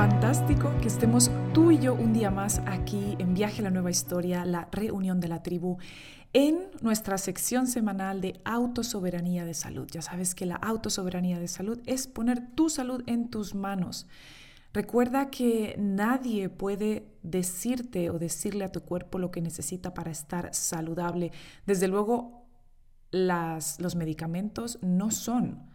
fantástico que estemos tú y yo un día más aquí en Viaje a la Nueva Historia, la reunión de la tribu, en nuestra sección semanal de autosoberanía de salud. Ya sabes que la autosoberanía de salud es poner tu salud en tus manos. Recuerda que nadie puede decirte o decirle a tu cuerpo lo que necesita para estar saludable. Desde luego, las, los medicamentos no son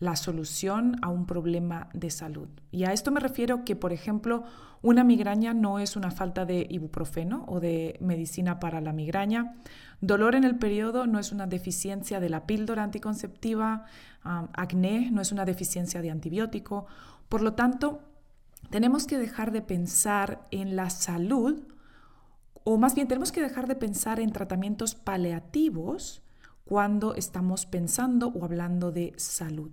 la solución a un problema de salud. Y a esto me refiero que, por ejemplo, una migraña no es una falta de ibuprofeno o de medicina para la migraña. Dolor en el periodo no es una deficiencia de la píldora anticonceptiva. acné no es una deficiencia de antibiótico. Por lo tanto, tenemos que dejar de pensar en la salud, o más bien tenemos que dejar de pensar en tratamientos paliativos cuando estamos pensando o hablando de salud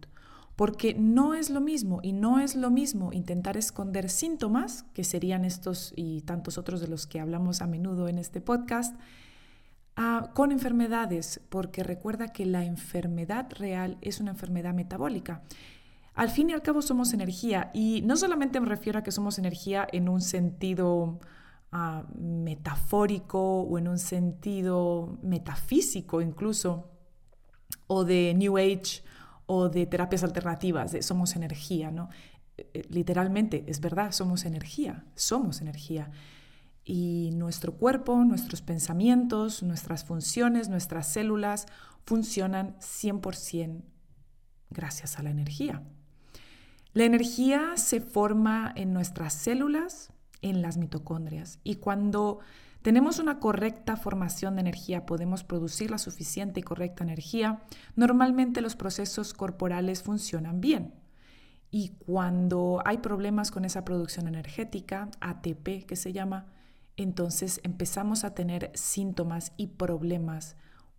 porque no es lo mismo y no es lo mismo intentar esconder síntomas, que serían estos y tantos otros de los que hablamos a menudo en este podcast, con enfermedades, porque recuerda que la enfermedad real es una enfermedad metabólica. Al fin y al cabo somos energía y no solamente me refiero a que somos energía en un sentido ah, metafórico o en un sentido metafísico incluso, o de New Age, o de terapias alternativas, de somos energía, ¿no? Eh, literalmente, es verdad, somos energía, somos energía. Y nuestro cuerpo, nuestros pensamientos, nuestras funciones, nuestras células funcionan 100% gracias a la energía. La energía se forma en nuestras células, en las mitocondrias. Y cuando tenemos una correcta formación de energía, podemos producir la suficiente y correcta energía, normalmente los procesos corporales funcionan bien. Y cuando hay problemas con esa producción energética, ATP que se llama, entonces empezamos a tener síntomas y problemas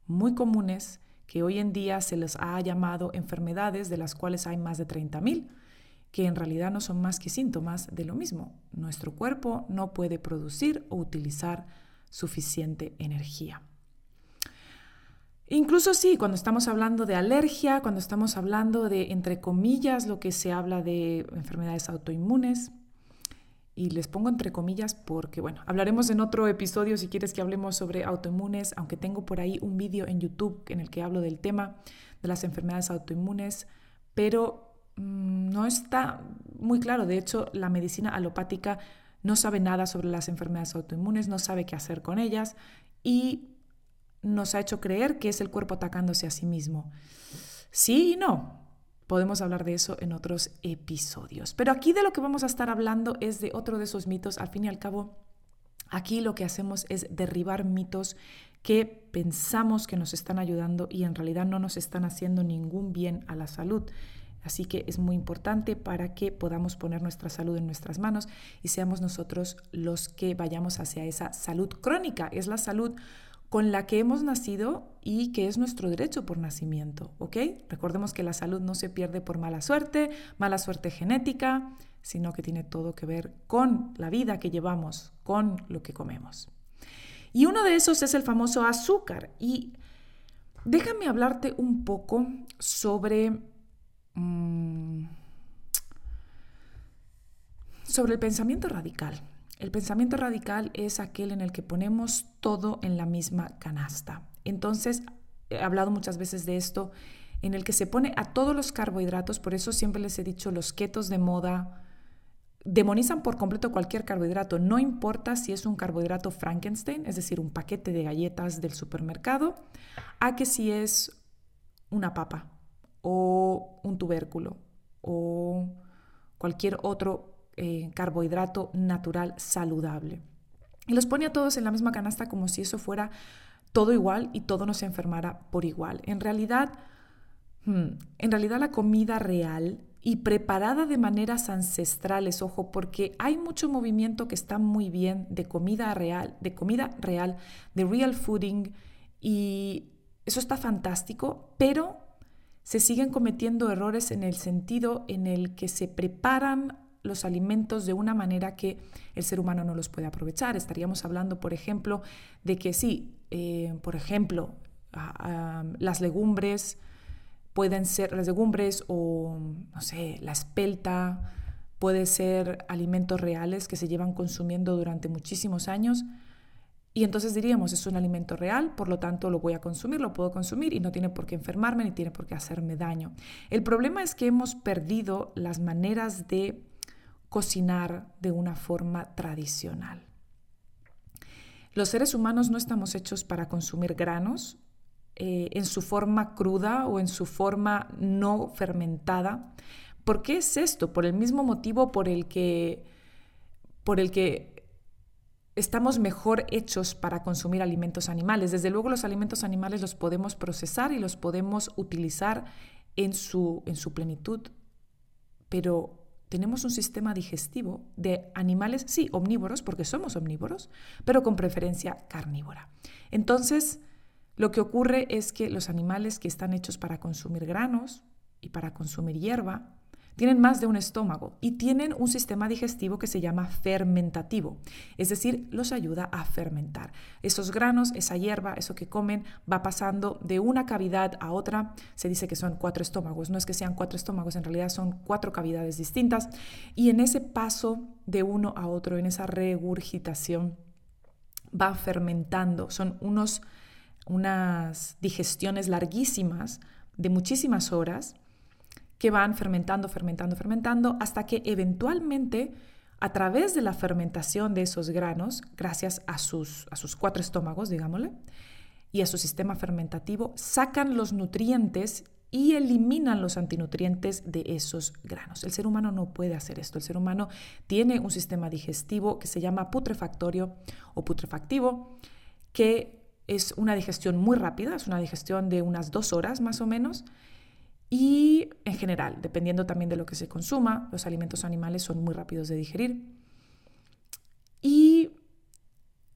muy comunes que hoy en día se les ha llamado enfermedades, de las cuales hay más de 30.000, que en realidad no son más que síntomas de lo mismo. Nuestro cuerpo no puede producir o utilizar suficiente energía. Incluso sí, cuando estamos hablando de alergia, cuando estamos hablando de, entre comillas, lo que se habla de enfermedades autoinmunes, y les pongo entre comillas porque, bueno, hablaremos en otro episodio si quieres que hablemos sobre autoinmunes, aunque tengo por ahí un vídeo en YouTube en el que hablo del tema de las enfermedades autoinmunes, pero mm, no está muy claro. De hecho, la medicina alopática no sabe nada sobre las enfermedades autoinmunes, no sabe qué hacer con ellas y nos ha hecho creer que es el cuerpo atacándose a sí mismo. Sí y no. Podemos hablar de eso en otros episodios. Pero aquí de lo que vamos a estar hablando es de otro de esos mitos. Al fin y al cabo, aquí lo que hacemos es derribar mitos que pensamos que nos están ayudando y en realidad no nos están haciendo ningún bien a la salud. Así que es muy importante para que podamos poner nuestra salud en nuestras manos y seamos nosotros los que vayamos hacia esa salud crónica. Es la salud con la que hemos nacido y que es nuestro derecho por nacimiento, ¿ok? Recordemos que la salud no se pierde por mala suerte, mala suerte genética, sino que tiene todo que ver con la vida que llevamos, con lo que comemos. Y uno de esos es el famoso azúcar. Y déjame hablarte un poco sobre Mm, sobre el pensamiento radical. El pensamiento radical es aquel en el que ponemos todo en la misma canasta. Entonces, he hablado muchas veces de esto, en el que se pone a todos los carbohidratos, por eso siempre les he dicho los ketos de moda, demonizan por completo cualquier carbohidrato, no importa si es un carbohidrato Frankenstein, es decir, un paquete de galletas del supermercado, a que si es una papa o un tubérculo o cualquier otro eh, carbohidrato natural saludable. Y los pone a todos en la misma canasta como si eso fuera todo igual y todo nos enfermara por igual. En realidad, hmm, en realidad la comida real y preparada de maneras ancestrales, ojo, porque hay mucho movimiento que está muy bien de comida real, de comida real, de real fooding y eso está fantástico, pero se siguen cometiendo errores en el sentido en el que se preparan los alimentos de una manera que el ser humano no los puede aprovechar. Estaríamos hablando, por ejemplo, de que sí, eh, por ejemplo, las legumbres pueden ser las legumbres o, no sé, la espelta, puede ser alimentos reales que se llevan consumiendo durante muchísimos años. Y entonces diríamos, es un alimento real, por lo tanto lo voy a consumir, lo puedo consumir y no tiene por qué enfermarme ni tiene por qué hacerme daño. El problema es que hemos perdido las maneras de cocinar de una forma tradicional. Los seres humanos no estamos hechos para consumir granos eh, en su forma cruda o en su forma no fermentada. ¿Por qué es esto? Por el mismo motivo por el que, por el que estamos mejor hechos para consumir alimentos animales. Desde luego los alimentos animales los podemos procesar y los podemos utilizar en su, en su plenitud, pero tenemos un sistema digestivo de animales, sí, omnívoros, porque somos omnívoros, pero con preferencia carnívora. Entonces, lo que ocurre es que los animales que están hechos para consumir granos y para consumir hierba, tienen más de un estómago y tienen un sistema digestivo que se llama fermentativo, es decir, los ayuda a fermentar. Esos granos, esa hierba, eso que comen, va pasando de una cavidad a otra. Se dice que son cuatro estómagos, no es que sean cuatro estómagos, en realidad son cuatro cavidades distintas. Y en ese paso de uno a otro, en esa regurgitación, va fermentando. Son unos, unas digestiones larguísimas de muchísimas horas que van fermentando, fermentando, fermentando, hasta que eventualmente, a través de la fermentación de esos granos, gracias a sus, a sus cuatro estómagos, digámosle, y a su sistema fermentativo, sacan los nutrientes y eliminan los antinutrientes de esos granos. El ser humano no puede hacer esto. El ser humano tiene un sistema digestivo que se llama putrefactorio o putrefactivo, que es una digestión muy rápida, es una digestión de unas dos horas más o menos, y en general, dependiendo también de lo que se consuma, los alimentos animales son muy rápidos de digerir. Y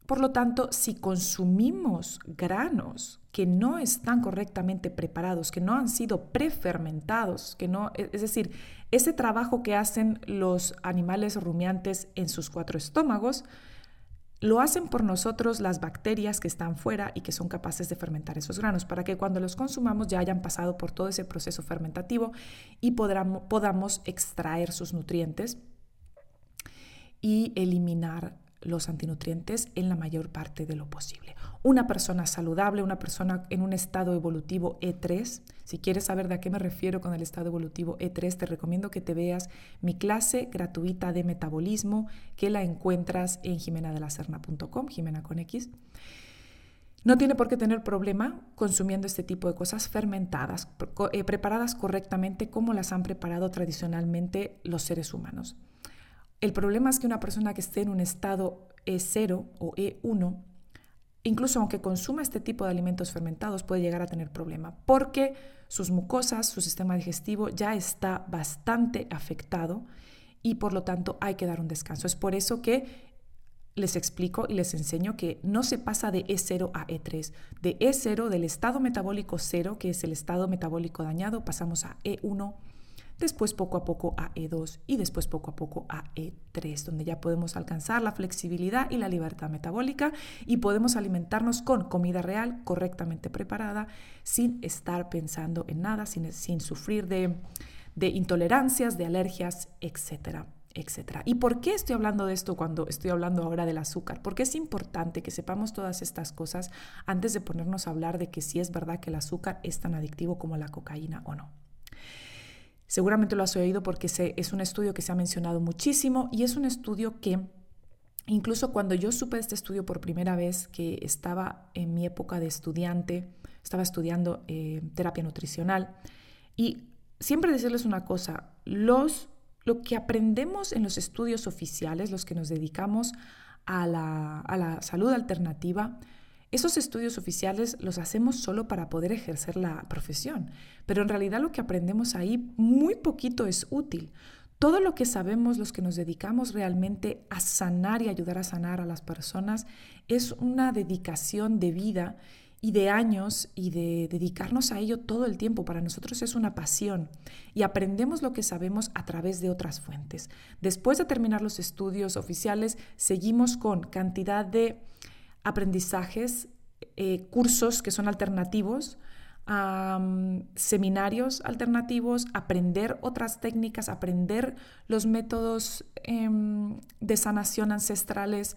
por lo tanto, si consumimos granos que no están correctamente preparados, que no han sido prefermentados, que no, es decir, ese trabajo que hacen los animales rumiantes en sus cuatro estómagos, lo hacen por nosotros las bacterias que están fuera y que son capaces de fermentar esos granos, para que cuando los consumamos ya hayan pasado por todo ese proceso fermentativo y podamos extraer sus nutrientes y eliminar los antinutrientes en la mayor parte de lo posible. Una persona saludable, una persona en un estado evolutivo E3, si quieres saber de a qué me refiero con el estado evolutivo E3, te recomiendo que te veas mi clase gratuita de metabolismo que la encuentras en jimenadelacerna.com, Jimena con X. No tiene por qué tener problema consumiendo este tipo de cosas fermentadas, eh, preparadas correctamente como las han preparado tradicionalmente los seres humanos. El problema es que una persona que esté en un estado E0 o E1, incluso aunque consuma este tipo de alimentos fermentados, puede llegar a tener problema porque sus mucosas, su sistema digestivo ya está bastante afectado y por lo tanto hay que dar un descanso. Es por eso que les explico y les enseño que no se pasa de E0 a E3. De E0, del estado metabólico 0, que es el estado metabólico dañado, pasamos a E1 después poco a poco a E2 y después poco a poco a E3, donde ya podemos alcanzar la flexibilidad y la libertad metabólica y podemos alimentarnos con comida real correctamente preparada sin estar pensando en nada, sin, sin sufrir de, de intolerancias, de alergias, etcétera etcétera. ¿Y por qué estoy hablando de esto cuando estoy hablando ahora del azúcar? Porque es importante que sepamos todas estas cosas antes de ponernos a hablar de que si es verdad que el azúcar es tan adictivo como la cocaína o no. Seguramente lo has oído porque es un estudio que se ha mencionado muchísimo y es un estudio que incluso cuando yo supe este estudio por primera vez, que estaba en mi época de estudiante, estaba estudiando eh, terapia nutricional y siempre decirles una cosa, los, lo que aprendemos en los estudios oficiales, los que nos dedicamos a la, a la salud alternativa, esos estudios oficiales los hacemos solo para poder ejercer la profesión, pero en realidad lo que aprendemos ahí muy poquito es útil. Todo lo que sabemos, los que nos dedicamos realmente a sanar y ayudar a sanar a las personas, es una dedicación de vida y de años y de dedicarnos a ello todo el tiempo. Para nosotros es una pasión y aprendemos lo que sabemos a través de otras fuentes. Después de terminar los estudios oficiales, seguimos con cantidad de aprendizajes, eh, cursos que son alternativos, seminarios alternativos, aprender otras técnicas, aprender los métodos em, de sanación ancestrales,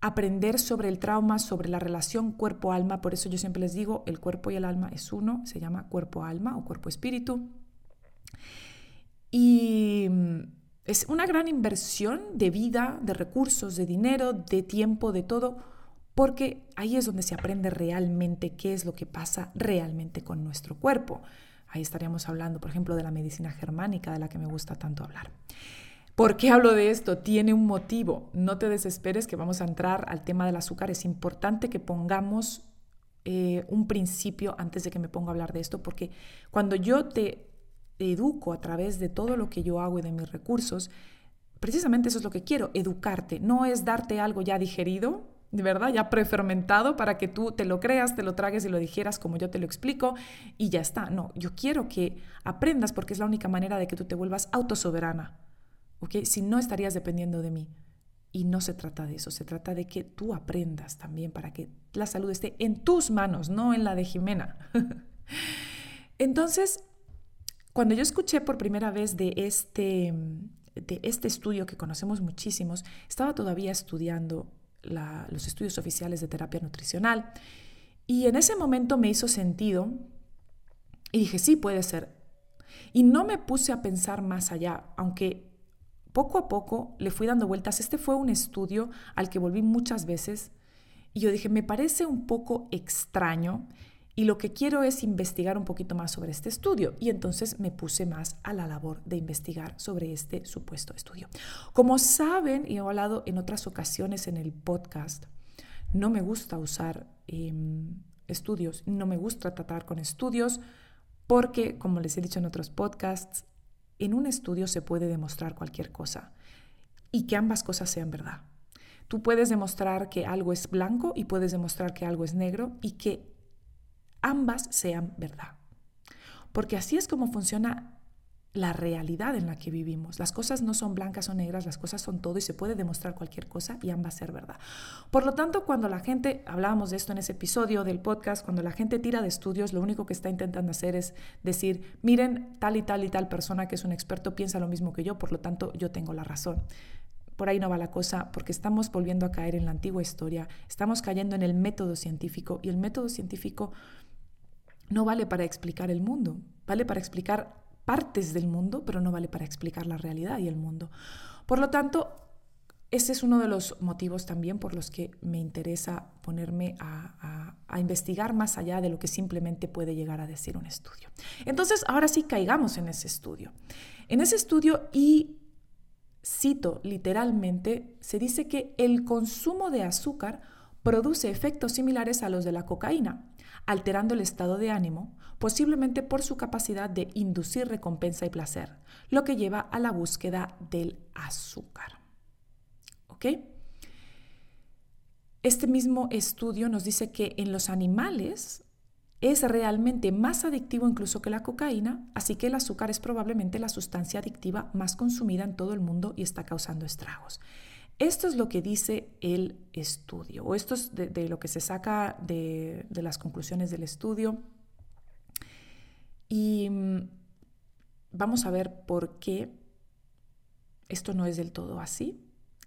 aprender sobre el trauma, sobre la relación cuerpo-alma. Por eso yo siempre les digo, el cuerpo y el alma es uno, se llama cuerpo-alma o cuerpo-espíritu. Y mm, es una gran inversión de vida, de recursos, de dinero, de tiempo, de todo porque ahí es donde se aprende realmente qué es lo que pasa realmente con nuestro cuerpo. Ahí estaríamos hablando, por ejemplo, de la medicina germánica, de la que me gusta tanto hablar. ¿Por qué hablo de esto? Tiene un motivo. No te desesperes que vamos a entrar al tema del azúcar. Es importante que pongamos eh, un principio antes de que me ponga a hablar de esto, porque cuando yo te educo a través de todo lo que yo hago y de mis recursos, precisamente eso es lo que quiero, educarte. No es darte algo ya digerido, verdad, ya prefermentado para que tú te lo creas, te lo tragues y lo dijeras como yo te lo explico y ya está. No, yo quiero que aprendas porque es la única manera de que tú te vuelvas autosoberana. ¿Ok? Si no estarías dependiendo de mí. Y no se trata de eso, se trata de que tú aprendas también para que la salud esté en tus manos, no en la de Jimena. Entonces, cuando yo escuché por primera vez de este, de este estudio que conocemos muchísimos, estaba todavía estudiando los estudios oficiales de terapia nutricional. Y en ese momento me hizo sentido y dije, sí, puede ser. Y no me puse a pensar más allá, aunque poco a poco le fui dando vueltas. Este fue un estudio al que volví muchas veces y yo dije, me parece un poco extraño y lo que quiero es investigar un poquito más sobre este estudio. Y entonces me puse más a la labor de investigar sobre este supuesto estudio. Como saben, y he hablado en otras ocasiones en el podcast, no me gusta usar em, estudios, no me gusta tratar con estudios, porque, como les he dicho en otros podcasts, en un estudio se puede demostrar cualquier cosa y que ambas cosas sean verdad. Tú puedes demostrar que algo es blanco y puedes demostrar que algo es negro y que ambas sean verdad. Porque así es como funciona la realidad en la que vivimos. Las cosas no son blancas o negras, las cosas son todo y se puede demostrar cualquier cosa y ambas ser verdad. Por lo tanto, cuando la gente, hablábamos de esto en ese episodio del podcast, cuando la gente tira de estudios, lo único que está intentando hacer es decir, miren, tal y tal y tal persona que es un experto piensa lo mismo que yo, por lo tanto, yo tengo la razón. Por ahí no va la cosa porque estamos volviendo a caer en la antigua historia, estamos cayendo en el método científico y el método científico no vale para explicar el mundo, vale para explicar partes del mundo, pero no vale para explicar la realidad y el mundo. Por lo tanto, ese es uno de los motivos también por los que me interesa ponerme a, investigar más allá de lo que simplemente puede llegar a decir un estudio. Entonces, ahora sí caigamos en ese estudio. En ese estudio, y cito literalmente, se dice que el consumo de azúcar produce efectos similares a los de la cocaína, alterando el estado de ánimo, posiblemente por su capacidad de inducir recompensa y placer, lo que lleva a la búsqueda del azúcar. ¿Ok? Este mismo estudio nos dice que en los animales es realmente más adictivo incluso que la cocaína, así que el azúcar es probablemente la sustancia adictiva más consumida en todo el mundo y está causando estragos. Esto es lo que dice el estudio, o esto es de, lo que se saca de, de, las conclusiones del estudio. Y mm, vamos a ver por qué esto no es del todo así.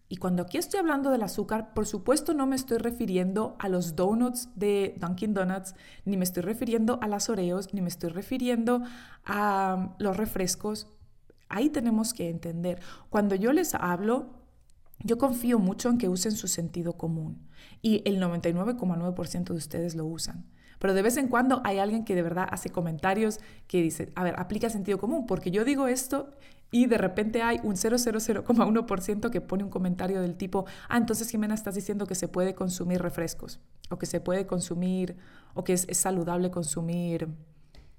Y cuando aquí estoy hablando del azúcar, por supuesto no me estoy refiriendo a los donuts de Dunkin' Donuts, ni me estoy refiriendo a las Oreos, ni me estoy refiriendo a los refrescos. Ahí tenemos que entender. Cuando yo les hablo, yo confío mucho en que usen su sentido común y el 99,9% de ustedes lo usan. Pero de vez en cuando hay alguien que de verdad hace comentarios que dice, a ver, aplica sentido común, porque yo digo esto y de repente hay un 0,00,1% que pone un comentario del tipo, ah, entonces Jimena estás diciendo que se puede consumir refrescos o que se puede consumir o que es, saludable consumir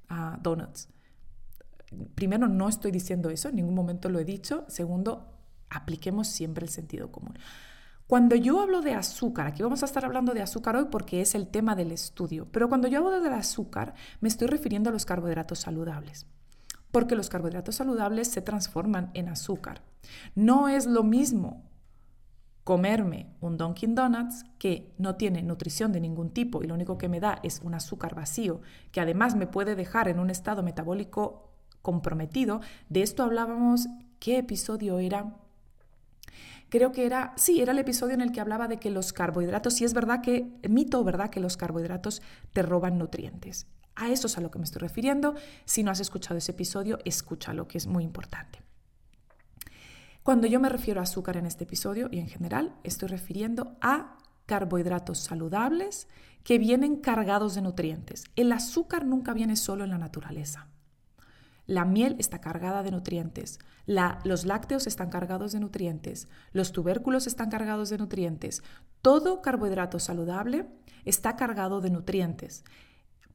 ah, donuts. Primero, no estoy diciendo eso, en ningún momento lo he dicho. Segundo, apliquemos siempre el sentido común. Cuando yo hablo de azúcar, aquí vamos a estar hablando de azúcar hoy porque es el tema del estudio, pero cuando yo hablo del azúcar me estoy refiriendo a los carbohidratos saludables, porque los carbohidratos saludables se transforman en azúcar. No es lo mismo comerme un Dunkin' Donuts que no tiene nutrición de ningún tipo y lo único que me da es un azúcar vacío, que además me puede dejar en un estado metabólico comprometido. De esto hablábamos, ¿qué episodio era? Creo que era, sí, era el episodio en el que hablaba de que los carbohidratos, y es verdad que, mito, ¿verdad? Que los carbohidratos te roban nutrientes. A eso es a lo que me estoy refiriendo. Si no has escuchado ese episodio, escúchalo, que es muy importante. Cuando yo me refiero a azúcar en este episodio y en general, estoy refiriendo a carbohidratos saludables que vienen cargados de nutrientes. El azúcar nunca viene solo en la naturaleza. La miel está cargada de nutrientes, los lácteos están cargados de nutrientes, los tubérculos están cargados de nutrientes. Todo carbohidrato saludable está cargado de nutrientes.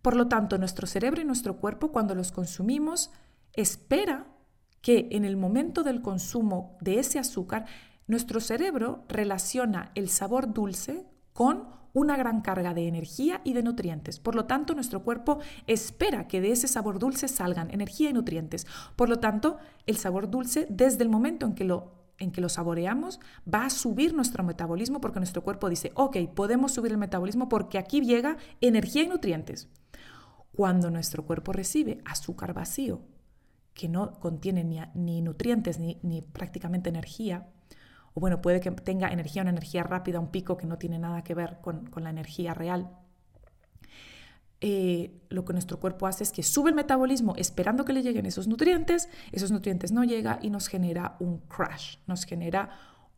Por lo tanto, nuestro cerebro y nuestro cuerpo cuando los consumimos espera que en el momento del consumo de ese azúcar, nuestro cerebro relaciona el sabor dulce con una gran carga de energía y de nutrientes. Por lo tanto, nuestro cuerpo espera que de ese sabor dulce salgan energía y nutrientes. Por lo tanto, el sabor dulce, desde el momento en que lo en que lo saboreamos, va a subir nuestro metabolismo porque nuestro cuerpo dice, ok, podemos subir el metabolismo porque aquí llega energía y nutrientes. Cuando nuestro cuerpo recibe azúcar vacío, que no contiene ni, ni nutrientes ni, ni prácticamente energía, o bueno, puede que tenga energía, una energía rápida, un pico que no tiene nada que ver con, la energía real. Eh, lo que nuestro cuerpo hace es que sube el metabolismo esperando que le lleguen esos nutrientes, esos nutrientes no llegan y nos genera un crash, nos genera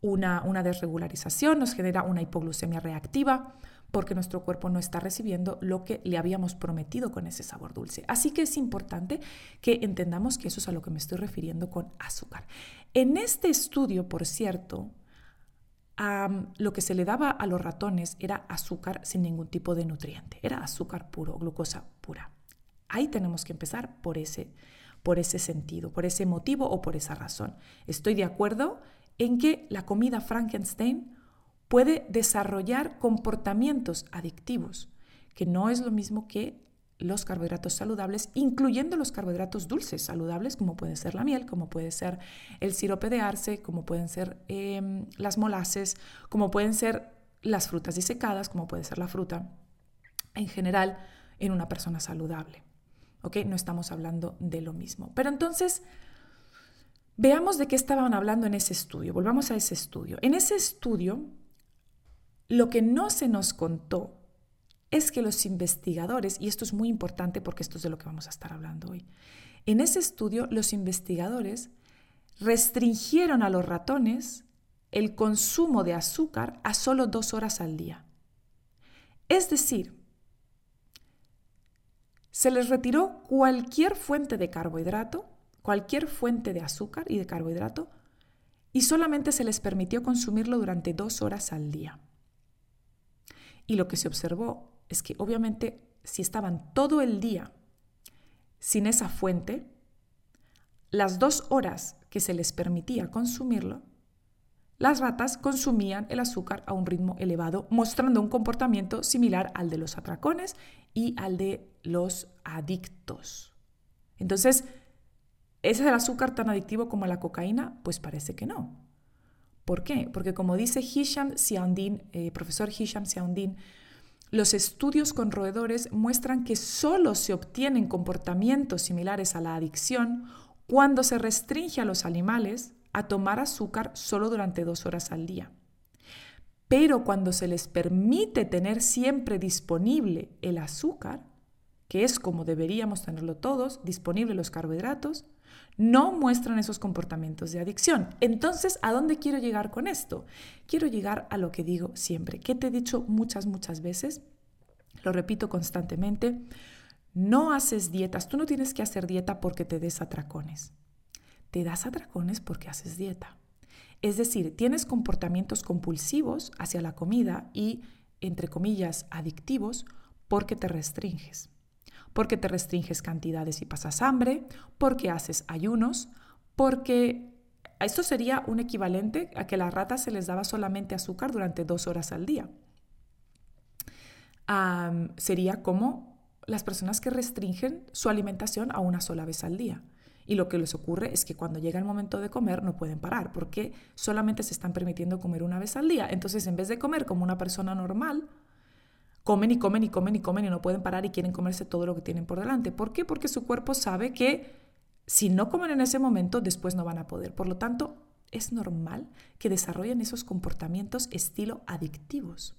una, una desregularización, nos genera una hipoglucemia reactiva, porque nuestro cuerpo no está recibiendo lo que le habíamos prometido con ese sabor dulce. Así que es importante que entendamos que eso es a lo que me estoy refiriendo con azúcar. En este estudio, por cierto, lo que se le daba a los ratones era azúcar sin ningún tipo de nutriente, era azúcar puro, glucosa pura. Ahí tenemos que empezar por ese, por ese sentido, por ese motivo o por esa razón. Estoy de acuerdo en que la comida Frankenstein puede desarrollar comportamientos adictivos, que no es lo mismo que los carbohidratos saludables, incluyendo los carbohidratos dulces saludables, como puede ser la miel, como puede ser el sirope de arce, como pueden ser em, las molases, como pueden ser las frutas disecadas, como puede ser la fruta, en general, en una persona saludable. ¿Ok? No estamos hablando de lo mismo. Pero entonces, veamos de qué estaban hablando en ese estudio. Volvamos a ese estudio. En ese estudio, lo que no se nos contó es que los investigadores, y esto es muy importante porque esto es de lo que vamos a estar hablando hoy, en ese estudio los investigadores restringieron a los ratones el consumo de azúcar a solo dos horas al día. Es decir, se les retiró cualquier fuente de carbohidrato, cualquier fuente de azúcar y de carbohidrato, y solamente se les permitió consumirlo durante dos horas al día. Y lo que se observó es que obviamente si estaban todo el día sin esa fuente, las dos horas que se les permitía consumirlo, las ratas consumían el azúcar a un ritmo elevado, mostrando un comportamiento similar al de los atracones y al de los adictos. Entonces, ¿es el azúcar tan adictivo como la cocaína? Pues parece que no. ¿Por qué? Porque como dice Hisham Siaundin, eh, profesor Hisham Siaundin, los estudios con roedores muestran que solo se obtienen comportamientos similares a la adicción cuando se restringe a los animales a tomar azúcar solo durante dos horas al día. Pero cuando se les permite tener siempre disponible el azúcar, que es como deberíamos tenerlo todos, disponible los carbohidratos, no muestran esos comportamientos de adicción. Entonces, ¿a dónde quiero llegar con esto? Quiero llegar a lo que digo siempre, que te he dicho muchas, muchas veces, lo repito constantemente, no haces dietas, tú no tienes que hacer dieta porque te des atracones, te das atracones porque haces dieta. Es decir, tienes comportamientos compulsivos hacia la comida y, entre comillas, adictivos porque te restringes porque te restringes cantidades y pasas hambre, porque haces ayunos, porque esto sería un equivalente a que las ratas se les daba solamente azúcar durante dos horas al día. sería como las personas que restringen su alimentación a una sola vez al día. Y lo que les ocurre es que cuando llega el momento de comer no pueden parar porque solamente se están permitiendo comer una vez al día. Entonces, en vez de comer como una persona normal, comen y comen y comen y comen y no pueden parar y quieren comerse todo lo que tienen por delante. ¿Por qué? Porque su cuerpo sabe que si no comen en ese momento, después no van a poder. Por lo tanto, es normal que desarrollen esos comportamientos estilo adictivos.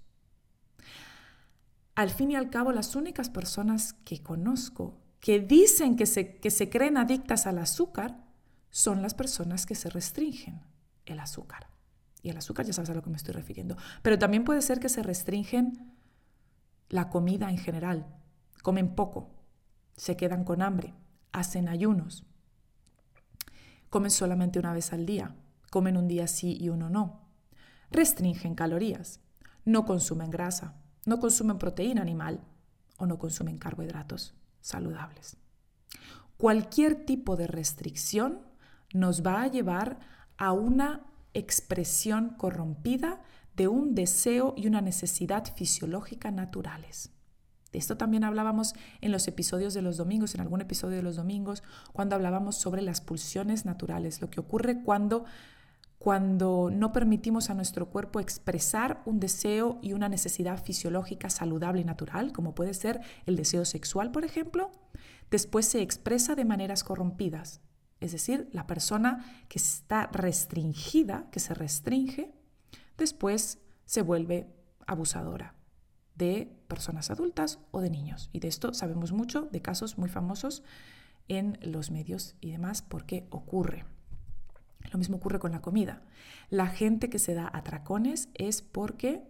Al fin y al cabo, las únicas personas que conozco que dicen que se, que se creen adictas al azúcar son las personas que se restringen el azúcar. Y el azúcar ya sabes a lo que me estoy refiriendo. Pero también puede ser que se restringen la comida en general. Comen poco, se quedan con hambre, hacen ayunos, comen solamente una vez al día, comen un día sí y uno no, restringen calorías, no consumen grasa, no consumen proteína animal o no consumen carbohidratos saludables. Cualquier tipo de restricción nos va a llevar a una expresión corrompida de un deseo y una necesidad fisiológica naturales. De esto también hablábamos en los episodios de los domingos, en algún episodio de los domingos, cuando hablábamos sobre las pulsiones naturales, lo que ocurre cuando cuando no permitimos a nuestro cuerpo expresar un deseo y una necesidad fisiológica saludable y natural, como puede ser el deseo sexual, por ejemplo, después se expresa de maneras corrompidas. Es decir, la persona que está restringida, que se restringe, después se vuelve abusadora de personas adultas o de niños. Y de esto sabemos mucho, de casos muy famosos en los medios y demás, porque ocurre. Lo mismo ocurre con la comida. La gente que se da atracones es porque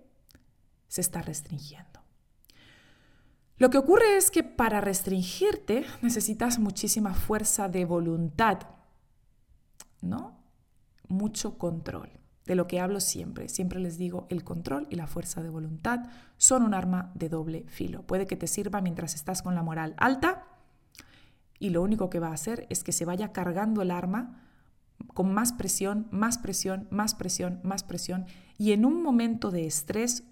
se está restringiendo. Lo que ocurre es que para restringirte necesitas muchísima fuerza de voluntad, ¿no? Mucho control de lo que hablo siempre. Siempre les digo, el control y la fuerza de voluntad son un arma de doble filo. Puede que te sirva mientras estás con la moral alta y lo único que va a hacer es que se vaya cargando el arma con más presión, más presión, más presión, más presión y en un momento de estrés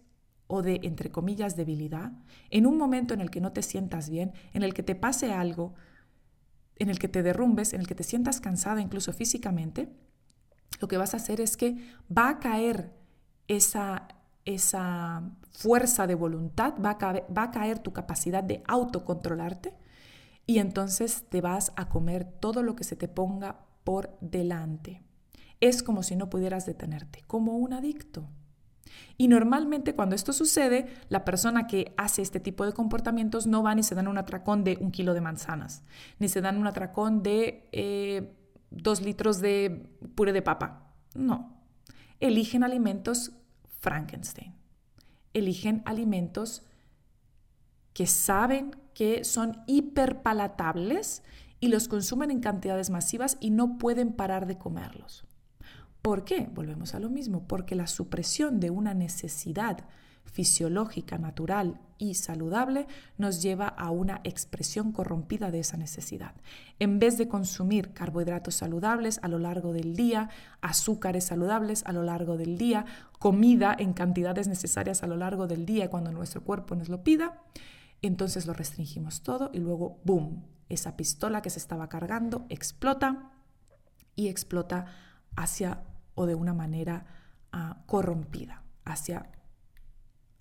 o de, entre comillas, debilidad, en un momento en el que no te sientas bien, en el que te pase algo, en el que te derrumbes, en el que te sientas cansada incluso físicamente, lo que vas a hacer es que va a caer esa, esa fuerza de voluntad, va a, caer, va a caer tu capacidad de autocontrolarte y entonces te vas a comer todo lo que se te ponga por delante. Es como si no pudieras detenerte, como un adicto. Y normalmente cuando esto sucede, la persona que hace este tipo de comportamientos no va ni se dan un atracón de un kilo de manzanas, ni se dan un atracón de eh, dos litros de puré de papa. No. Eligen alimentos Frankenstein. Eligen alimentos que saben que son hiperpalatables y los consumen en cantidades masivas y no pueden parar de comerlos. ¿Por qué? Volvemos a lo mismo, porque la supresión de una necesidad fisiológica, natural y saludable nos lleva a una expresión corrompida de esa necesidad. En vez de consumir carbohidratos saludables a lo largo del día, azúcares saludables a lo largo del día, comida en cantidades necesarias a lo largo del día cuando nuestro cuerpo nos lo pida, entonces lo restringimos todo y luego, ¡boom!, esa pistola que se estaba cargando explota y explota hacia o de una manera ah, corrompida, hacia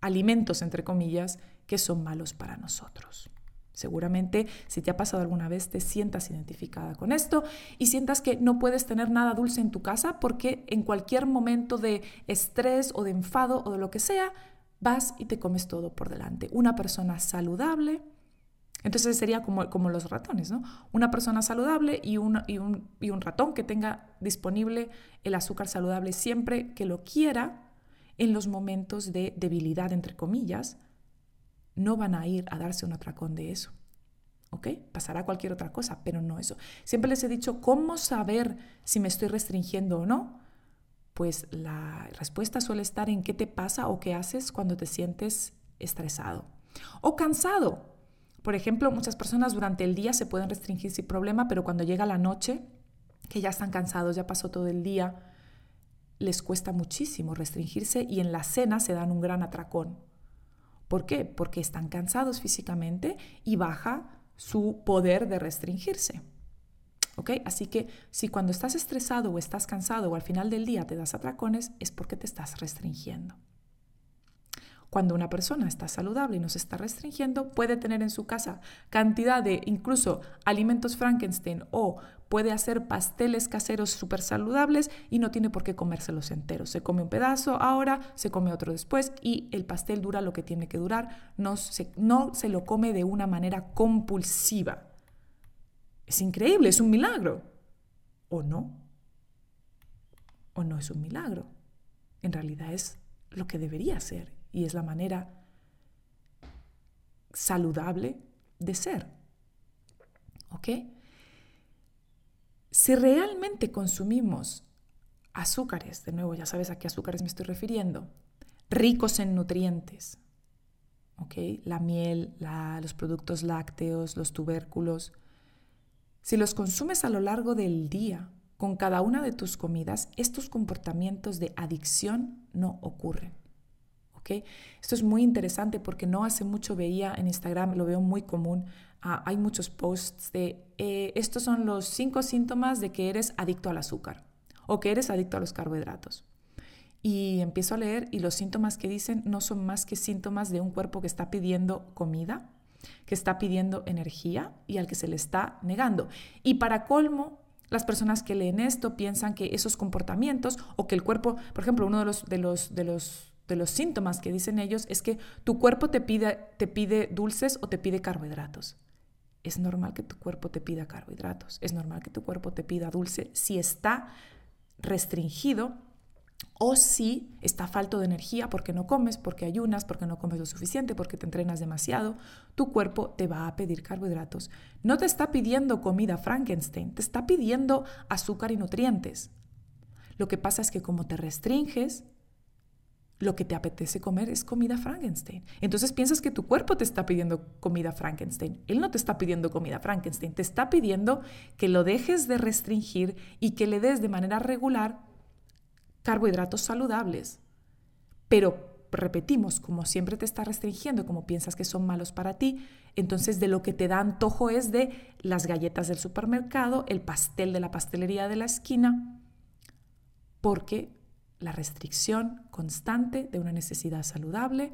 alimentos, entre comillas, que son malos para nosotros. Seguramente si te ha pasado alguna vez te sientas identificada con esto y sientas que no puedes tener nada dulce en tu casa porque en cualquier momento de estrés o de enfado o de lo que sea, vas y te comes todo por delante. Una persona saludable, entonces sería como, como los ratones, ¿no? Una persona saludable y, y, un, y un ratón que tenga disponible el azúcar saludable siempre que lo quiera en los momentos de debilidad, entre comillas, no van a ir a darse un atracón de eso. ¿Ok? Pasará cualquier otra cosa, pero no eso. Siempre les he dicho, ¿cómo saber si me estoy restringiendo o no? Pues la respuesta suele estar en qué te pasa o qué haces cuando te sientes estresado o cansado. Por ejemplo, muchas personas durante el día se pueden restringir sin problema, pero cuando llega la noche, que ya están cansados, ya pasó todo el día, les cuesta muchísimo restringirse y en la cena se dan un gran atracón. ¿Por qué? Porque están cansados físicamente y baja su poder de restringirse. ¿Ok? Así que si cuando estás estresado o estás cansado o al final del día te das atracones, es porque te estás restringiendo. Cuando una persona está saludable y no se está restringiendo, puede tener en su casa cantidad de incluso alimentos Frankenstein o puede hacer pasteles caseros súper saludables y no tiene por qué comérselos enteros. Se come un pedazo ahora, se come otro después y el pastel dura lo que tiene que durar, no se, no se lo come de una manera compulsiva. Es increíble, es un milagro. ¿O no? ¿O no es un milagro? En realidad es lo que debería ser y es la manera saludable de ser. ¿Ok? Si realmente consumimos azúcares, de nuevo ya sabes a qué azúcares me estoy refiriendo, ricos en nutrientes, ¿ok? La miel, los productos lácteos, los tubérculos, si los consumes a lo largo del día, con cada una de tus comidas, estos comportamientos de adicción no ocurren. Esto es muy interesante porque no hace mucho veía en Instagram, lo veo muy común, ah, hay muchos posts de eh, estos son los cinco síntomas de que eres adicto al azúcar o que eres adicto a los carbohidratos. Y empiezo a leer y los síntomas que dicen no son más que síntomas de un cuerpo que está pidiendo comida, que está pidiendo energía y al que se le está negando. Y para colmo, las personas que leen esto piensan que esos comportamientos o que el cuerpo, por ejemplo, uno de los, de los, de los de los síntomas que dicen ellos es que tu cuerpo te pide, te pide dulces o te pide carbohidratos. Es normal que tu cuerpo te pida carbohidratos, es normal que tu cuerpo te pida dulce si está restringido o si está falto de energía porque no comes, porque ayunas, porque no comes lo suficiente, porque te entrenas demasiado, tu cuerpo te va a pedir carbohidratos. No te está pidiendo comida Frankenstein, te está pidiendo azúcar y nutrientes. Lo que pasa es que como te restringes, lo que te apetece comer es comida Frankenstein. Entonces piensas que tu cuerpo te está pidiendo comida Frankenstein. Él no te está pidiendo comida Frankenstein, te está pidiendo que lo dejes de restringir y que le des de manera regular carbohidratos saludables. Pero repetimos, como siempre te está restringiendo, como piensas que son malos para ti, entonces de lo que te da antojo es de las galletas del supermercado, el pastel de la pastelería de la esquina, porque la restricción constante de una necesidad saludable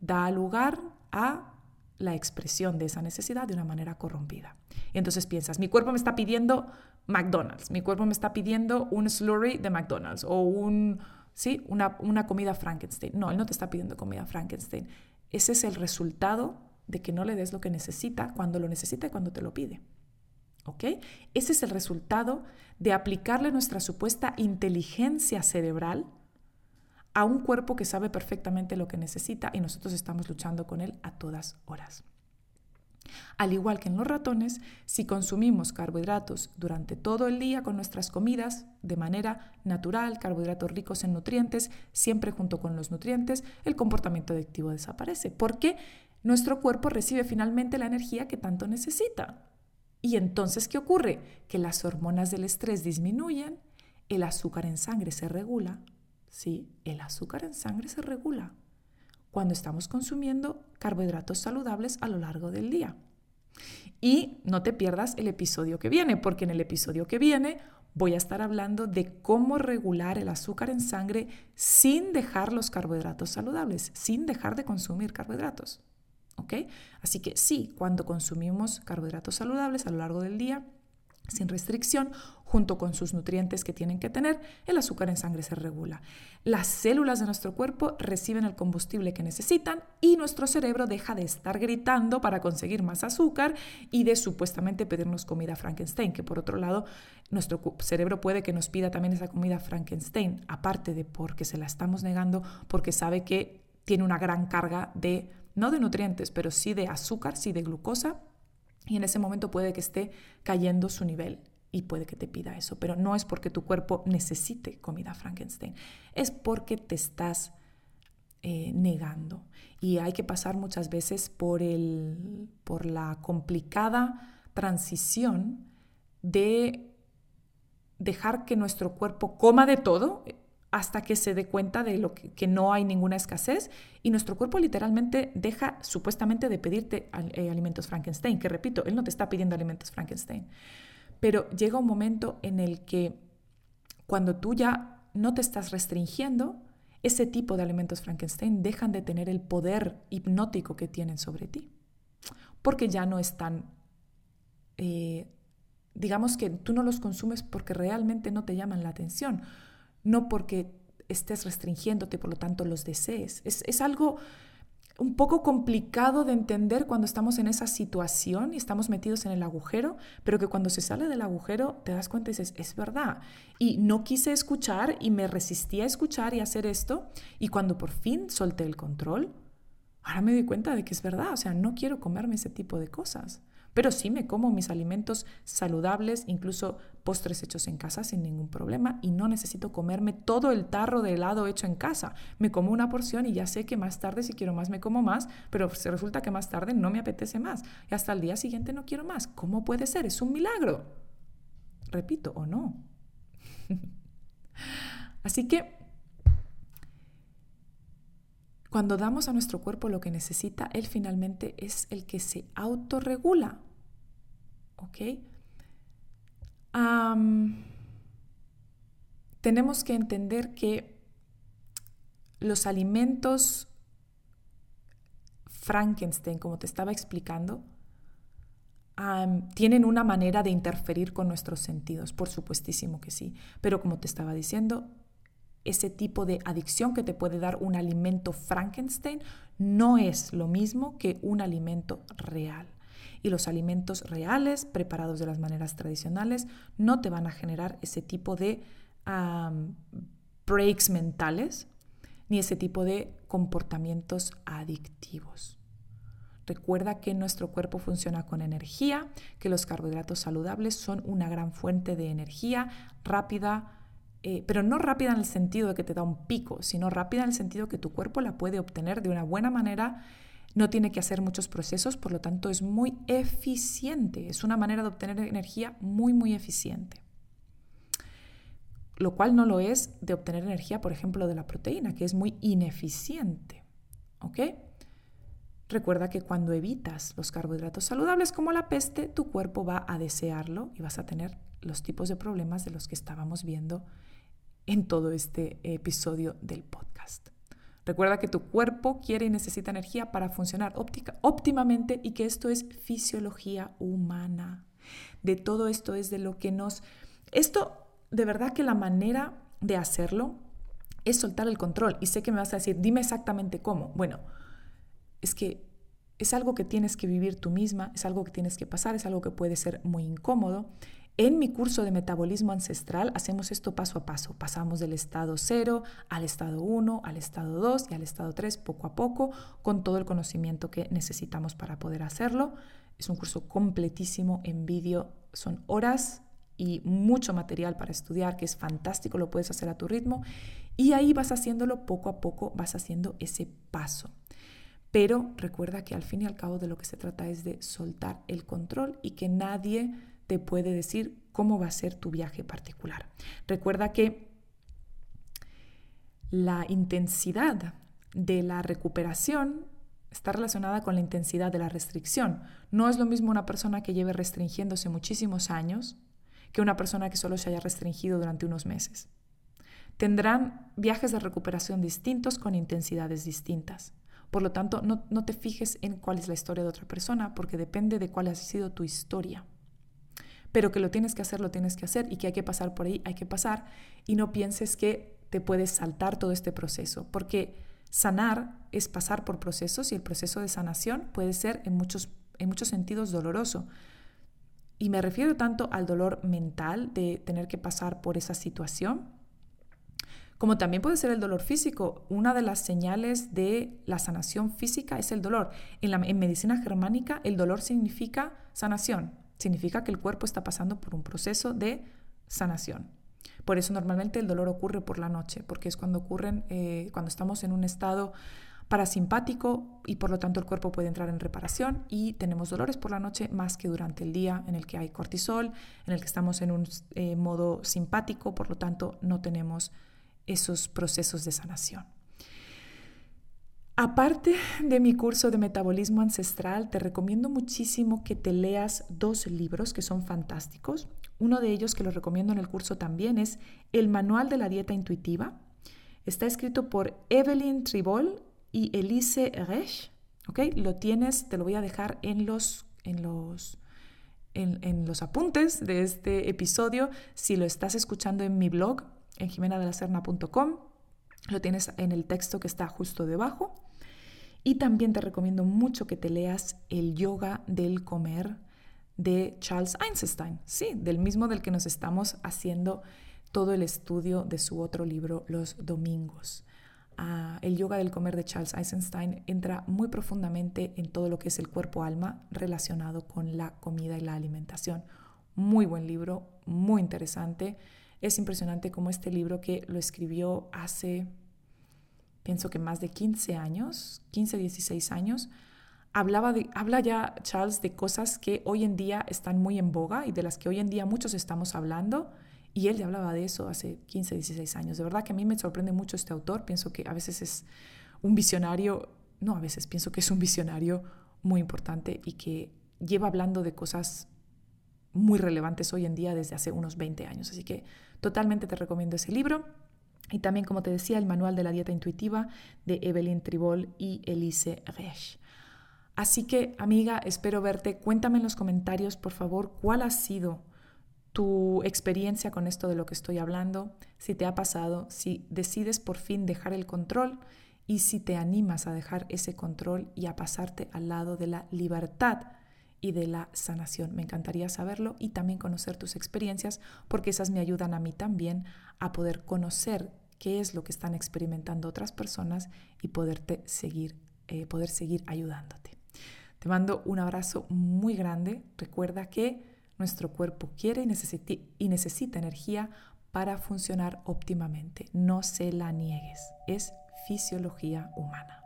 da lugar a la expresión de esa necesidad de una manera corrompida. Y entonces piensas, mi cuerpo me está pidiendo McDonald's, mi cuerpo me está pidiendo un slurry de McDonald's o un, ¿sí? una, una comida Frankenstein. No, él no te está pidiendo comida Frankenstein. Ese es el resultado de que no le des lo que necesita cuando lo necesita y cuando te lo pide. ¿Ok? Ese es el resultado de aplicarle nuestra supuesta inteligencia cerebral a un cuerpo que sabe perfectamente lo que necesita y nosotros estamos luchando con él a todas horas. Al igual que en los ratones, si consumimos carbohidratos durante todo el día con nuestras comidas de manera natural, carbohidratos ricos en nutrientes, siempre junto con los nutrientes, el comportamiento adictivo desaparece, porque nuestro cuerpo recibe finalmente la energía que tanto necesita. Y entonces, ¿qué ocurre? Que las hormonas del estrés disminuyen, el azúcar en sangre se regula. Sí, el azúcar en sangre se regula cuando estamos consumiendo carbohidratos saludables a lo largo del día. Y no te pierdas el episodio que viene, porque en el episodio que viene voy a estar hablando de cómo regular el azúcar en sangre sin dejar los carbohidratos saludables, sin dejar de consumir carbohidratos. Así que sí, cuando consumimos carbohidratos saludables a lo largo del día, sin restricción, junto con sus nutrientes que tienen que tener, el azúcar en sangre se regula. Las células de nuestro cuerpo reciben el combustible que necesitan y nuestro cerebro deja de estar gritando para conseguir más azúcar y de supuestamente pedirnos comida Frankenstein, que por otro lado nuestro cerebro puede que nos pida también esa comida Frankenstein, aparte de porque se la estamos negando, porque sabe que tiene una gran carga de, no de nutrientes, pero sí de azúcar, sí de glucosa y en ese momento puede que esté cayendo su nivel y puede que te pida eso, pero no es porque tu cuerpo necesite comida Frankenstein, es porque te estás eh, negando. Y hay que pasar muchas veces por, el, por la complicada transición de dejar que nuestro cuerpo coma de todo, hasta que se dé cuenta de lo que, no hay ninguna escasez y nuestro cuerpo literalmente deja supuestamente de pedirte eh, alimentos Frankenstein, que repito, él no te está pidiendo alimentos Frankenstein. Pero llega un momento en el que cuando tú ya no te estás restringiendo, ese tipo de alimentos Frankenstein dejan de tener el poder hipnótico que tienen sobre ti, porque ya no están, eh, digamos que tú no los consumes porque realmente no te llaman la atención no porque estés restringiéndote, por lo tanto los desees. Es, algo un poco complicado de entender cuando estamos en esa situación y estamos metidos en el agujero, pero que cuando se sale del agujero te das cuenta y dices, es verdad. Y no quise escuchar y me resistí a escuchar y hacer esto. Y cuando por fin solté el control, ahora me doy cuenta de que es verdad. O sea, no quiero comerme ese tipo de cosas. Pero sí me como mis alimentos saludables, incluso postres hechos en casa sin ningún problema y no necesito comerme todo el tarro de helado hecho en casa. Me como una porción y ya sé que más tarde si quiero más me como más, pero se resulta que más tarde no me apetece más y hasta el día siguiente no quiero más. ¿Cómo puede ser? Es un milagro. Repito, o no. Así que cuando damos a nuestro cuerpo lo que necesita, él finalmente es el que se autorregula. ¿Ok? tenemos que entender que los alimentos Frankenstein, como te estaba explicando, tienen una manera de interferir con nuestros sentidos, por supuestísimo que sí, pero como te estaba diciendo, ese tipo de adicción que te puede dar un alimento Frankenstein no es lo mismo que un alimento real. Y los alimentos reales, preparados de las maneras tradicionales, no te van a generar ese tipo de breaks mentales ni ese tipo de comportamientos adictivos. Recuerda que nuestro cuerpo funciona con energía, que los carbohidratos saludables son una gran fuente de energía rápida, eh, pero no rápida en el sentido de que te da un pico, sino rápida en el sentido que tu cuerpo la puede obtener de una buena manera, no tiene que hacer muchos procesos, por lo tanto es muy eficiente, es una manera de obtener energía muy, muy eficiente. Lo cual no lo es de obtener energía, por ejemplo, de la proteína, que es muy ineficiente. ¿Ok? Recuerda que cuando evitas los carbohidratos saludables como la peste, tu cuerpo va a desearlo y vas a tener los tipos de problemas de los que estábamos viendo en todo este episodio del podcast. Recuerda que tu cuerpo quiere y necesita energía para funcionar óptica, óptimamente y que esto es fisiología humana. De todo esto es de lo que nos... Esto, de verdad que la manera de hacerlo es soltar el control. Y sé que me vas a decir, dime exactamente cómo. Bueno, es que es algo que tienes que vivir tú misma, es algo que tienes que pasar, es algo que puede ser muy incómodo en mi curso de metabolismo ancestral hacemos esto paso a paso. Pasamos del estado 0 al estado 1, al estado 2 y al estado 3 poco a poco con todo el conocimiento que necesitamos para poder hacerlo. Es un curso completísimo en vídeo, son horas y mucho material para estudiar que es fantástico, lo puedes hacer a tu ritmo y ahí vas haciéndolo poco a poco, vas haciendo ese paso. Pero recuerda que al fin y al cabo de lo que se trata es de soltar el control y que nadie te puede decir cómo va a ser tu viaje particular. Recuerda que la intensidad de la recuperación está relacionada con la intensidad de la restricción. No es lo mismo una persona que lleve restringiéndose muchísimos años que una persona que solo se haya restringido durante unos meses. Tendrán viajes de recuperación distintos con intensidades distintas. Por lo tanto, no, no te fijes en cuál es la historia de otra persona, porque depende de cuál ha sido tu historia. Pero que lo tienes que hacer, lo tienes que hacer y que hay que pasar por ahí, hay que pasar. Y no pienses que te puedes saltar todo este proceso, porque sanar es pasar por procesos y el proceso de sanación puede ser en muchos, en muchos sentidos doloroso. Y me refiero tanto al dolor mental de tener que pasar por esa situación, como también puede ser el dolor físico. Una de las señales de la sanación física es el dolor. En, la, en medicina germánica el dolor significa sanación, significa que el cuerpo está pasando por un proceso de sanación. Por eso normalmente el dolor ocurre por la noche, porque es cuando ocurren, eh, cuando estamos en un estado parasimpático y por lo tanto el cuerpo puede entrar en reparación y tenemos dolores por la noche más que durante el día en el que hay cortisol, en el que estamos en un eh, modo simpático, por lo tanto no tenemos esos procesos de sanación. Aparte de mi curso de metabolismo ancestral, te recomiendo muchísimo que te leas dos libros que son fantásticos. Uno de ellos que lo recomiendo en el curso también es El Manual de la Dieta Intuitiva. Está escrito por Evelyn Tribol y Elise Resch. ¿ok? Lo tienes, te lo voy a dejar en los, en los, en, los apuntes de este episodio. Si lo estás escuchando en mi blog, en jimenadelacerna.com, lo tienes en el texto que está justo debajo. Y también te recomiendo mucho que te leas El yoga del comer de Charles Einstein, sí, del mismo del que nos estamos haciendo todo el estudio de su otro libro, Los Domingos el yoga del comer de Charles Eisenstein entra muy profundamente en todo lo que es el cuerpo-alma relacionado con la comida y la alimentación. Muy buen libro, muy interesante. Es impresionante cómo este libro que lo escribió hace, pienso que más de 15 años, 15, 16 años, hablaba de, habla ya Charles de cosas que hoy en día están muy en boga y de las que hoy en día muchos estamos hablando y él ya hablaba de eso hace 15, 16 años. De verdad que a mí me sorprende mucho este autor. Pienso que a veces es un visionario, no a veces, pienso que es un visionario muy importante y que lleva hablando de cosas muy relevantes hoy en día desde hace unos 20 años. Así que totalmente te recomiendo ese libro. Y también, como te decía, el manual de la dieta intuitiva de Evelyn Tribol y Elise Resch. Así que, amiga, espero verte. Cuéntame en los comentarios, por favor, cuál ha sido tu experiencia con esto de lo que estoy hablando, si te ha pasado, si decides por fin dejar el control y si te animas a dejar ese control y a pasarte al lado de la libertad y de la sanación. Me encantaría saberlo y también conocer tus experiencias porque esas me ayudan a mí también a poder conocer qué es lo que están experimentando otras personas y poderte seguir, eh, poder seguir ayudándote. Te mando un abrazo muy grande. Recuerda que nuestro cuerpo quiere y y necesita energía para funcionar óptimamente. No se la niegues. Es fisiología humana.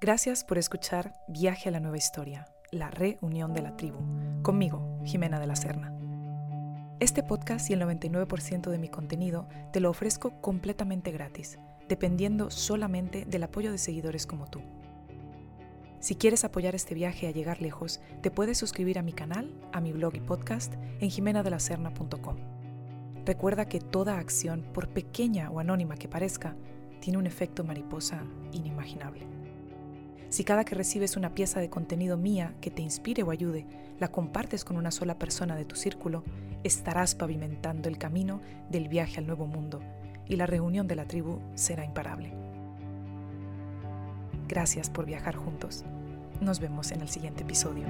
Gracias por escuchar Viaje a la Nueva Historia, la reunión de la tribu, conmigo, Jimena de la Serna. Este podcast y el 99% de mi contenido te lo ofrezco completamente gratis, dependiendo solamente del apoyo de seguidores como tú. Si quieres apoyar este viaje a llegar lejos, te puedes suscribir a mi canal, a mi blog y podcast en jimenadelacerna.com. Recuerda que toda acción, por pequeña o anónima que parezca, tiene un efecto mariposa inimaginable. Si cada que recibes una pieza de contenido mía que te inspire o ayude, la compartes con una sola persona de tu círculo, estarás pavimentando el camino del viaje al nuevo mundo y la reunión de la tribu será imparable. Gracias por viajar juntos. Nos vemos en el siguiente episodio.